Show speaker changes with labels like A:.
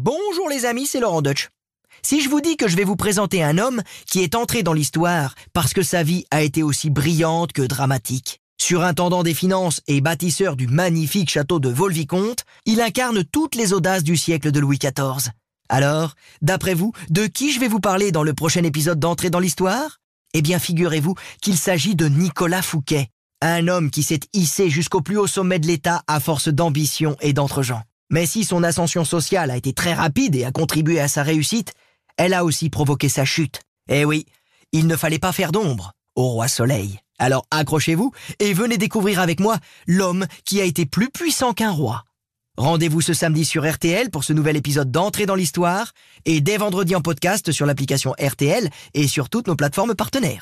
A: Bonjour les amis, c'est Laurent Deutsch. Si je vous dis que je vais vous présenter un homme qui est entré dans l'histoire parce que sa vie a été aussi brillante que dramatique, surintendant des finances et bâtisseur du magnifique château de Volvicomte, il incarne toutes les audaces du siècle de Louis XIV. Alors, d'après vous, de qui je vais vous parler dans le prochain épisode d'Entrée dans l'histoire? Eh bien, figurez-vous qu'il s'agit de Nicolas Fouquet, un homme qui s'est hissé jusqu'au plus haut sommet de l'État à force d'ambition et d'entre-gens. Mais si son ascension sociale a été très rapide et a contribué à sa réussite, elle a aussi provoqué sa chute. Eh oui, il ne fallait pas faire d'ombre au roi Soleil. Alors accrochez-vous et venez découvrir avec moi l'homme qui a été plus puissant qu'un roi. Rendez-vous ce samedi sur RTL pour ce nouvel épisode d'entrée dans l'histoire et dès vendredi en podcast sur l'application RTL et sur toutes nos plateformes partenaires.